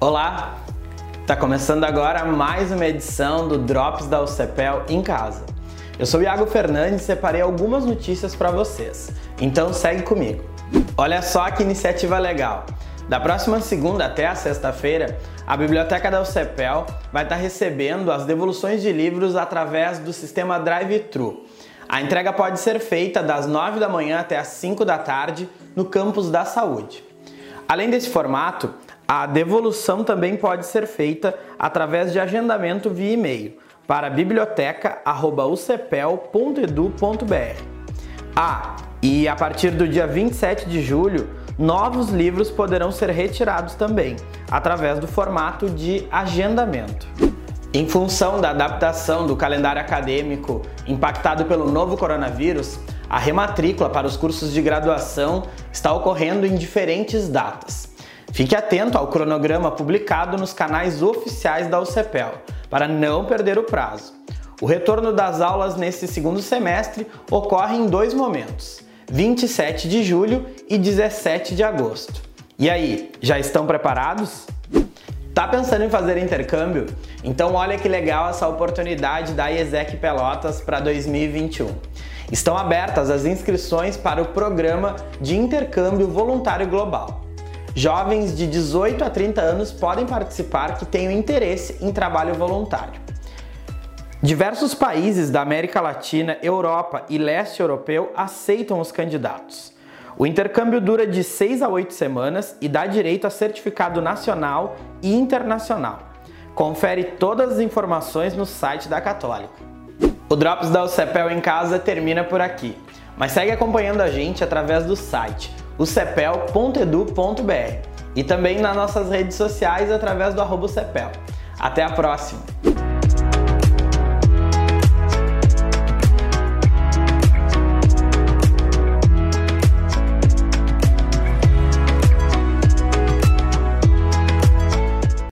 Olá! Tá começando agora mais uma edição do Drops da UCPEL em casa. Eu sou Iago Fernandes e separei algumas notícias para vocês. Então segue comigo. Olha só que iniciativa legal. Da próxima segunda até a sexta-feira, a biblioteca da UCPEL vai estar recebendo as devoluções de livros através do sistema Drive-Thru. A entrega pode ser feita das 9 da manhã até as 5 da tarde no campus da saúde. Além desse formato, a devolução também pode ser feita através de agendamento via e-mail para biblioteca.ucepel.edu.br. Ah, e a partir do dia 27 de julho, novos livros poderão ser retirados também, através do formato de agendamento. Em função da adaptação do calendário acadêmico impactado pelo novo coronavírus, a rematrícula para os cursos de graduação está ocorrendo em diferentes datas. Fique atento ao cronograma publicado nos canais oficiais da UCPEL para não perder o prazo. O retorno das aulas nesse segundo semestre ocorre em dois momentos: 27 de julho e 17 de agosto. E aí, já estão preparados? Tá pensando em fazer intercâmbio? Então olha que legal essa oportunidade da IESEC Pelotas para 2021. Estão abertas as inscrições para o programa de intercâmbio voluntário global. Jovens de 18 a 30 anos podem participar que tenham interesse em trabalho voluntário. Diversos países da América Latina, Europa e leste europeu aceitam os candidatos. O intercâmbio dura de 6 a 8 semanas e dá direito a certificado nacional e internacional. Confere todas as informações no site da Católica. O Drops da UCEPEL em casa termina por aqui, mas segue acompanhando a gente através do site ucepel.edu.br e também nas nossas redes sociais através do arroba Até a próxima!